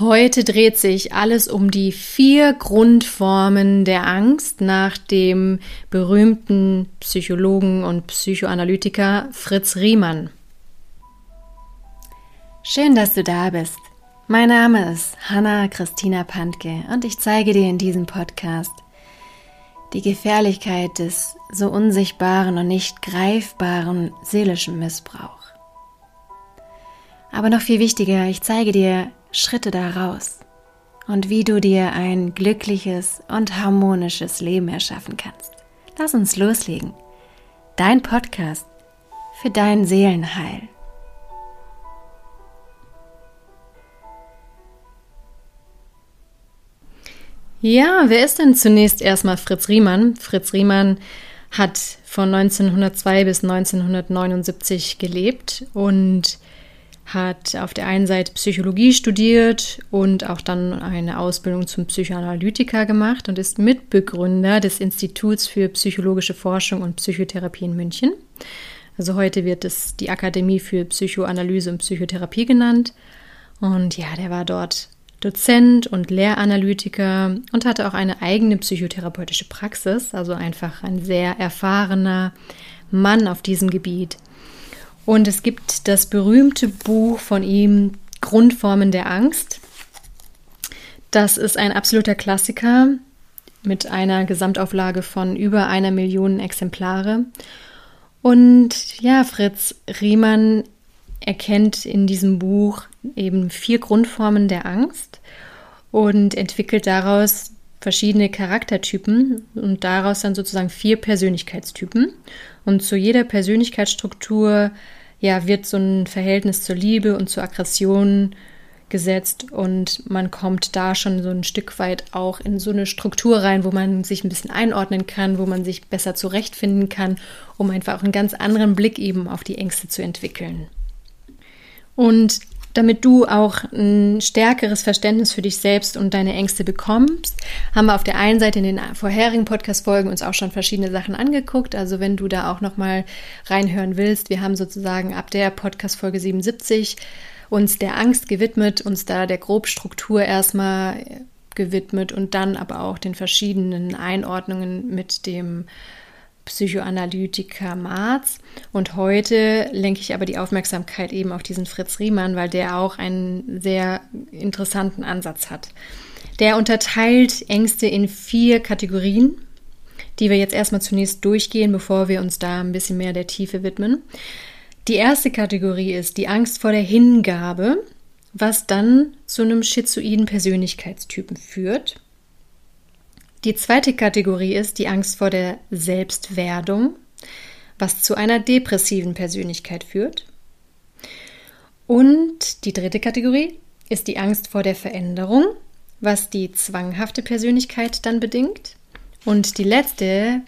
Heute dreht sich alles um die vier Grundformen der Angst nach dem berühmten Psychologen und Psychoanalytiker Fritz Riemann. Schön, dass du da bist. Mein Name ist Hanna Christina Pantke und ich zeige dir in diesem Podcast die Gefährlichkeit des so unsichtbaren und nicht greifbaren seelischen Missbrauchs. Aber noch viel wichtiger, ich zeige dir Schritte daraus und wie du dir ein glückliches und harmonisches Leben erschaffen kannst. Lass uns loslegen. Dein Podcast für dein Seelenheil. Ja, wer ist denn zunächst erstmal Fritz Riemann? Fritz Riemann hat von 1902 bis 1979 gelebt und hat auf der einen Seite Psychologie studiert und auch dann eine Ausbildung zum Psychoanalytiker gemacht und ist Mitbegründer des Instituts für psychologische Forschung und Psychotherapie in München. Also heute wird es die Akademie für Psychoanalyse und Psychotherapie genannt. Und ja, der war dort Dozent und Lehranalytiker und hatte auch eine eigene psychotherapeutische Praxis, also einfach ein sehr erfahrener Mann auf diesem Gebiet. Und es gibt das berühmte Buch von ihm, Grundformen der Angst. Das ist ein absoluter Klassiker mit einer Gesamtauflage von über einer Million Exemplare. Und ja, Fritz Riemann erkennt in diesem Buch eben vier Grundformen der Angst und entwickelt daraus verschiedene Charaktertypen und daraus dann sozusagen vier Persönlichkeitstypen. Und zu jeder Persönlichkeitsstruktur ja, wird so ein Verhältnis zur Liebe und zur Aggression gesetzt und man kommt da schon so ein Stück weit auch in so eine Struktur rein, wo man sich ein bisschen einordnen kann, wo man sich besser zurechtfinden kann, um einfach auch einen ganz anderen Blick eben auf die Ängste zu entwickeln. Und damit du auch ein stärkeres Verständnis für dich selbst und deine Ängste bekommst, haben wir auf der einen Seite in den vorherigen Podcast-Folgen uns auch schon verschiedene Sachen angeguckt. Also wenn du da auch nochmal reinhören willst, wir haben sozusagen ab der Podcast-Folge 77 uns der Angst gewidmet, uns da der Grobstruktur erstmal gewidmet und dann aber auch den verschiedenen Einordnungen mit dem Psychoanalytiker Marz. Und heute lenke ich aber die Aufmerksamkeit eben auf diesen Fritz Riemann, weil der auch einen sehr interessanten Ansatz hat. Der unterteilt Ängste in vier Kategorien, die wir jetzt erstmal zunächst durchgehen, bevor wir uns da ein bisschen mehr der Tiefe widmen. Die erste Kategorie ist die Angst vor der Hingabe, was dann zu einem schizoiden Persönlichkeitstypen führt. Die zweite Kategorie ist die Angst vor der Selbstwerdung, was zu einer depressiven Persönlichkeit führt. Und die dritte Kategorie ist die Angst vor der Veränderung, was die zwanghafte Persönlichkeit dann bedingt. Und die letzte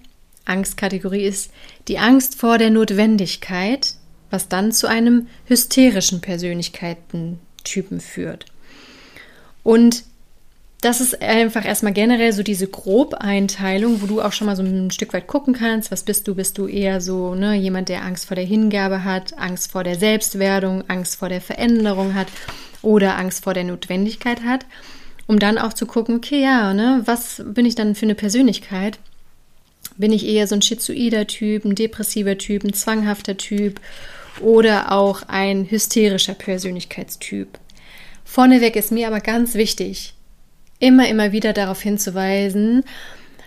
Angstkategorie ist die Angst vor der Notwendigkeit, was dann zu einem hysterischen Persönlichkeitentypen führt. Und das ist einfach erstmal generell so diese Grobeinteilung, wo du auch schon mal so ein Stück weit gucken kannst, was bist du? Bist du eher so ne, jemand, der Angst vor der Hingabe hat, Angst vor der Selbstwerdung, Angst vor der Veränderung hat oder Angst vor der Notwendigkeit hat, um dann auch zu gucken, okay, ja, ne, was bin ich dann für eine Persönlichkeit? Bin ich eher so ein schizoider Typ, ein depressiver Typ, ein zwanghafter Typ oder auch ein hysterischer Persönlichkeitstyp? Vorneweg ist mir aber ganz wichtig, immer, immer wieder darauf hinzuweisen,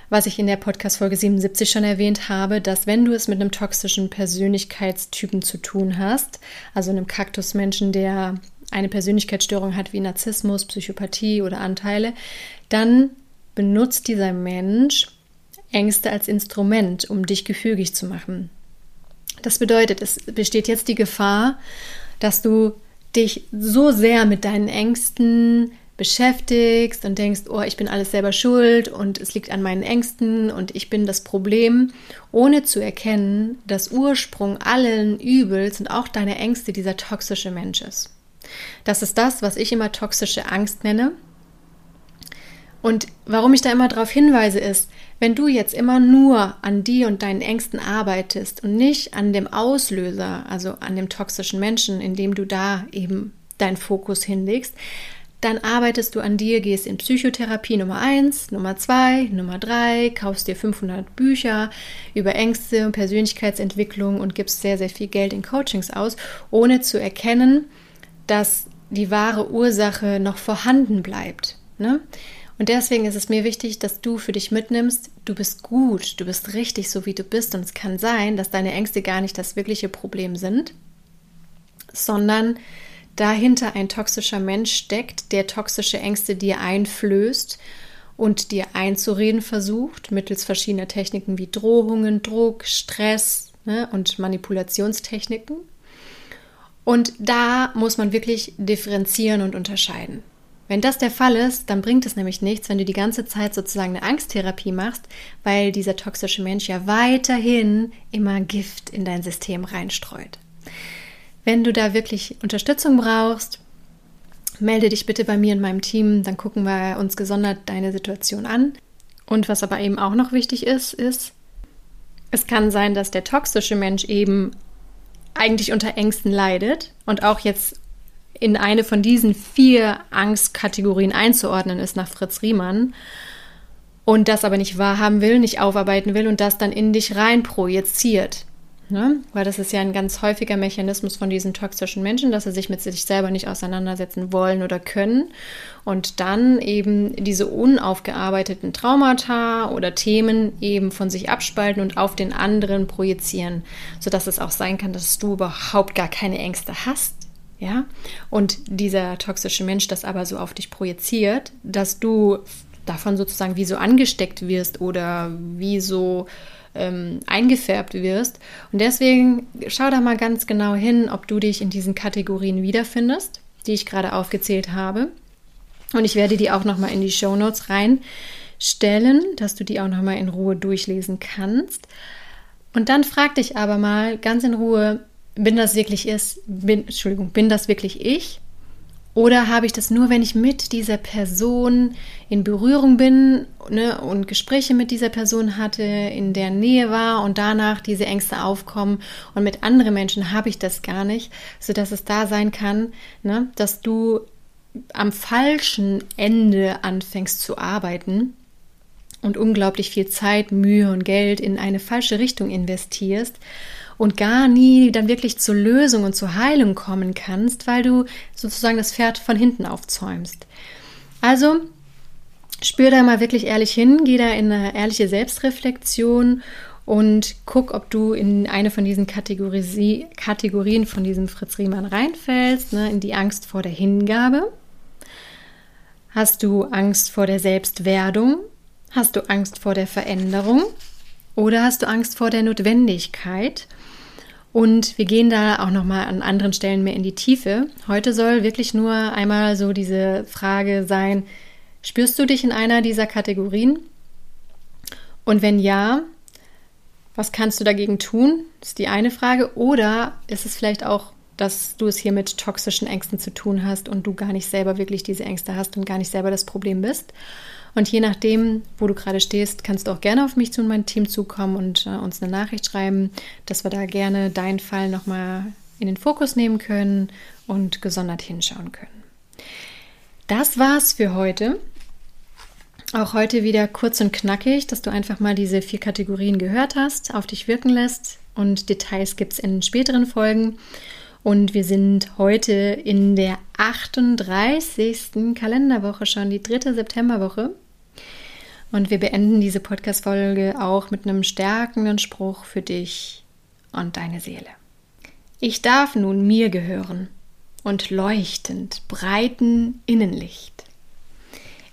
was ich in der Podcast-Folge 77 schon erwähnt habe, dass wenn du es mit einem toxischen Persönlichkeitstypen zu tun hast, also einem Kaktusmenschen, der eine Persönlichkeitsstörung hat wie Narzissmus, Psychopathie oder Anteile, dann benutzt dieser Mensch Ängste als Instrument, um dich gefügig zu machen. Das bedeutet, es besteht jetzt die Gefahr, dass du dich so sehr mit deinen Ängsten beschäftigst und denkst, oh, ich bin alles selber schuld und es liegt an meinen Ängsten und ich bin das Problem, ohne zu erkennen, dass Ursprung allen Übels und auch deine Ängste dieser toxische Mensch ist. Das ist das, was ich immer toxische Angst nenne. Und warum ich da immer darauf hinweise, ist, wenn du jetzt immer nur an dir und deinen Ängsten arbeitest und nicht an dem Auslöser, also an dem toxischen Menschen, indem du da eben deinen Fokus hinlegst, dann arbeitest du an dir, gehst in Psychotherapie Nummer 1, Nummer 2, Nummer 3, kaufst dir 500 Bücher über Ängste und Persönlichkeitsentwicklung und gibst sehr, sehr viel Geld in Coachings aus, ohne zu erkennen, dass die wahre Ursache noch vorhanden bleibt. Ne? Und deswegen ist es mir wichtig, dass du für dich mitnimmst, du bist gut, du bist richtig so, wie du bist. Und es kann sein, dass deine Ängste gar nicht das wirkliche Problem sind, sondern dahinter ein toxischer Mensch steckt, der toxische Ängste dir einflößt und dir einzureden versucht, mittels verschiedener Techniken wie Drohungen, Druck, Stress ne, und Manipulationstechniken. Und da muss man wirklich differenzieren und unterscheiden. Wenn das der Fall ist, dann bringt es nämlich nichts, wenn du die ganze Zeit sozusagen eine Angsttherapie machst, weil dieser toxische Mensch ja weiterhin immer Gift in dein System reinstreut. Wenn du da wirklich Unterstützung brauchst, melde dich bitte bei mir in meinem Team, dann gucken wir uns gesondert deine Situation an. Und was aber eben auch noch wichtig ist, ist, es kann sein, dass der toxische Mensch eben eigentlich unter Ängsten leidet und auch jetzt in eine von diesen vier Angstkategorien einzuordnen ist nach Fritz Riemann und das aber nicht wahrhaben will, nicht aufarbeiten will und das dann in dich rein projiziert. Ne? Weil das ist ja ein ganz häufiger Mechanismus von diesen toxischen Menschen, dass sie sich mit sich selber nicht auseinandersetzen wollen oder können und dann eben diese unaufgearbeiteten Traumata oder Themen eben von sich abspalten und auf den anderen projizieren, sodass es auch sein kann, dass du überhaupt gar keine Ängste hast. Ja, und dieser toxische Mensch das aber so auf dich projiziert, dass du davon sozusagen wie so angesteckt wirst oder wie so ähm, eingefärbt wirst. Und deswegen schau da mal ganz genau hin, ob du dich in diesen Kategorien wiederfindest, die ich gerade aufgezählt habe. Und ich werde die auch nochmal in die Show Notes reinstellen, dass du die auch nochmal in Ruhe durchlesen kannst. Und dann frag dich aber mal ganz in Ruhe, bin das wirklich ist, bin, Entschuldigung, bin das wirklich ich? Oder habe ich das nur, wenn ich mit dieser Person in Berührung bin ne, und Gespräche mit dieser Person hatte, in der Nähe war und danach diese Ängste aufkommen und mit anderen Menschen habe ich das gar nicht, sodass es da sein kann, ne, dass du am falschen Ende anfängst zu arbeiten und unglaublich viel Zeit, Mühe und Geld in eine falsche Richtung investierst und gar nie dann wirklich zur Lösung und zur Heilung kommen kannst, weil du sozusagen das Pferd von hinten aufzäumst. Also spür da mal wirklich ehrlich hin, geh da in eine ehrliche Selbstreflexion und guck, ob du in eine von diesen Kategorien von diesem Fritz Riemann reinfällst, ne, in die Angst vor der Hingabe. Hast du Angst vor der Selbstwerdung? Hast du Angst vor der Veränderung? Oder hast du Angst vor der Notwendigkeit? Und wir gehen da auch nochmal an anderen Stellen mehr in die Tiefe. Heute soll wirklich nur einmal so diese Frage sein, spürst du dich in einer dieser Kategorien? Und wenn ja, was kannst du dagegen tun? Ist die eine Frage. Oder ist es vielleicht auch, dass du es hier mit toxischen Ängsten zu tun hast und du gar nicht selber wirklich diese Ängste hast und gar nicht selber das Problem bist? Und je nachdem, wo du gerade stehst, kannst du auch gerne auf mich zu und mein Team zukommen und äh, uns eine Nachricht schreiben, dass wir da gerne deinen Fall nochmal in den Fokus nehmen können und gesondert hinschauen können. Das war's für heute. Auch heute wieder kurz und knackig, dass du einfach mal diese vier Kategorien gehört hast, auf dich wirken lässt und Details gibt es in späteren Folgen. Und wir sind heute in der 38. Kalenderwoche schon, die dritte Septemberwoche. Und wir beenden diese Podcast-Folge auch mit einem stärkenden Spruch für dich und deine Seele. Ich darf nun mir gehören und leuchtend breiten Innenlicht.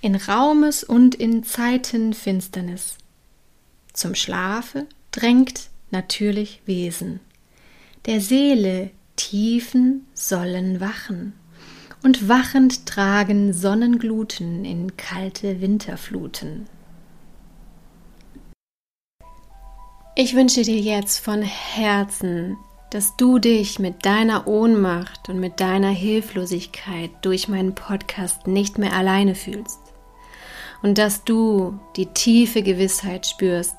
In Raumes und in Zeiten Finsternis. Zum Schlafe drängt natürlich Wesen. Der Seele Tiefen sollen wachen und wachend tragen Sonnengluten in kalte Winterfluten. Ich wünsche dir jetzt von Herzen, dass du dich mit deiner Ohnmacht und mit deiner Hilflosigkeit durch meinen Podcast nicht mehr alleine fühlst und dass du die tiefe Gewissheit spürst,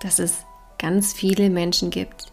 dass es ganz viele Menschen gibt,